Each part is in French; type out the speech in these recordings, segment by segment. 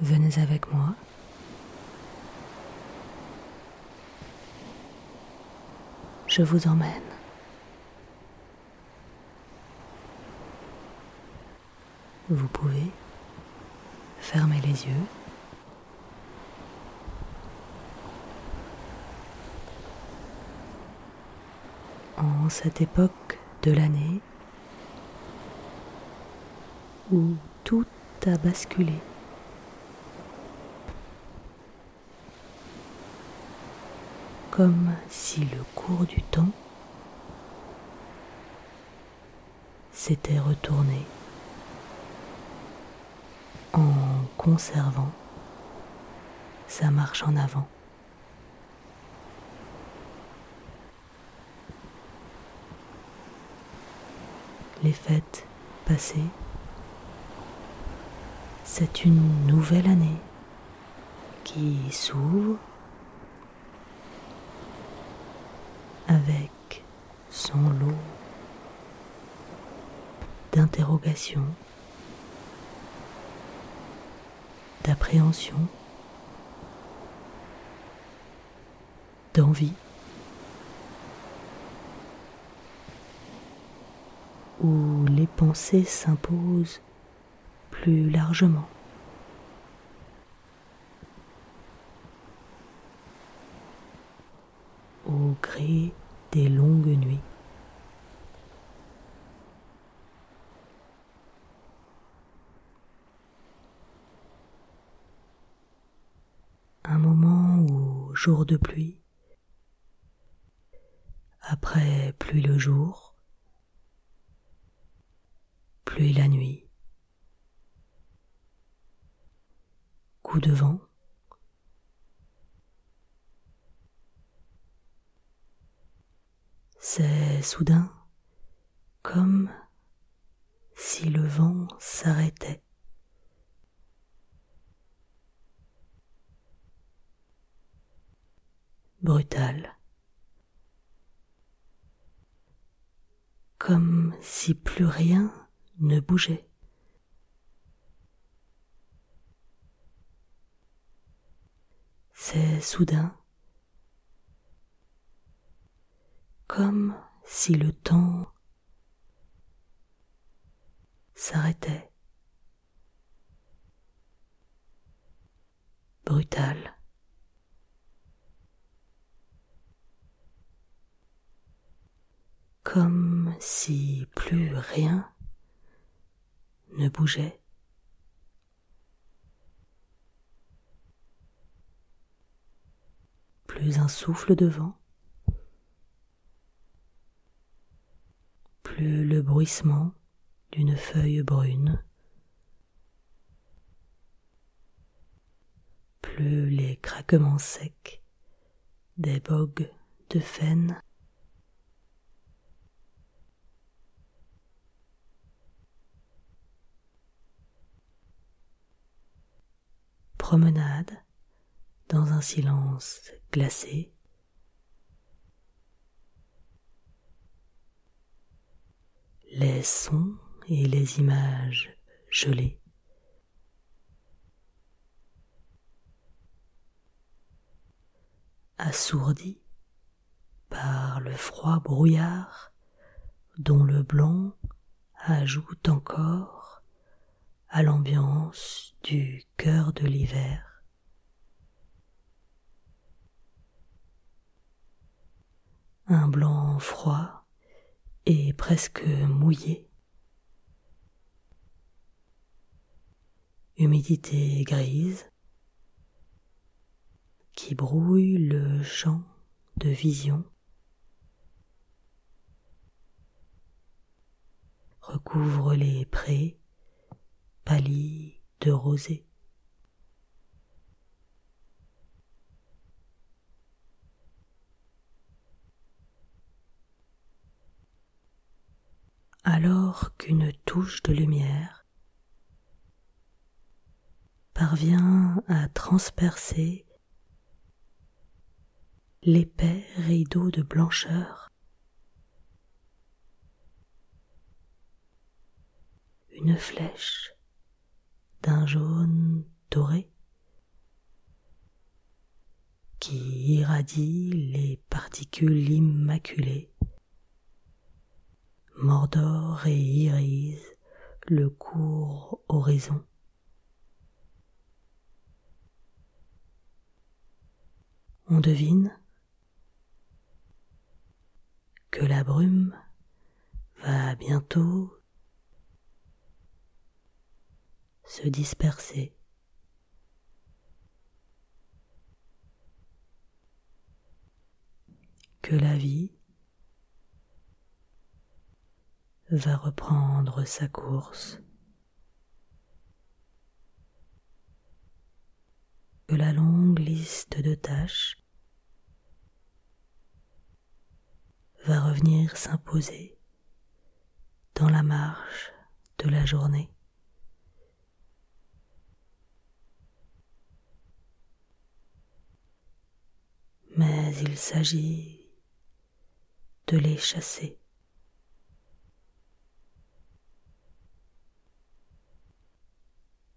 Venez avec moi. Je vous emmène. Vous pouvez fermer les yeux. En cette époque de l'année où tout a basculé. Comme si le cours du temps s'était retourné en conservant sa marche en avant. Les fêtes passées, c'est une nouvelle année qui s'ouvre avec son lot d'interrogations, d'appréhension, d'envie, où les pensées s'imposent plus largement. au gré longues nuits. Un moment où jour de pluie, après pluie le jour, pluie la nuit, coup de vent, C'est soudain comme si le vent s'arrêtait. Brutal. Comme si plus rien ne bougeait. C'est soudain comme si le temps s'arrêtait. Brutal. Comme si plus rien ne bougeait. Plus un souffle de vent. Plus le bruissement d'une feuille brune, plus les craquements secs des bogues de faine. Promenade dans un silence glacé. Les sons et les images gelées. Assourdis par le froid brouillard dont le blanc ajoute encore à l'ambiance du cœur de l'hiver. Un blanc froid et presque mouillé. Humidité grise qui brouille le champ de vision recouvre les prés pâlis de rosée. Qu'une touche de lumière parvient à transpercer l'épais rideau de blancheur. Une flèche d'un jaune doré qui irradie les particules immaculées, mordor et irise le court horizon. On devine que la brume va bientôt se disperser. Que la vie va reprendre sa course. Que la longue liste de tâches va revenir s'imposer dans la marche de la journée. mais il s'agit de les chasser.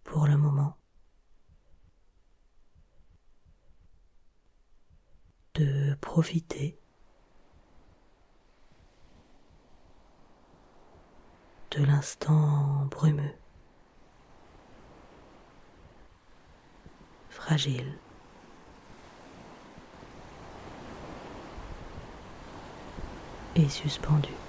Pour le moment, de profiter de l'instant brumeux, fragile. et suspendu.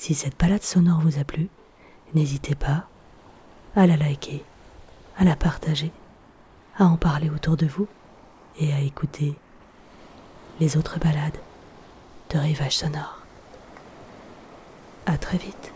Si cette balade sonore vous a plu, n'hésitez pas à la liker, à la partager, à en parler autour de vous et à écouter les autres balades de Rivage Sonore. À très vite.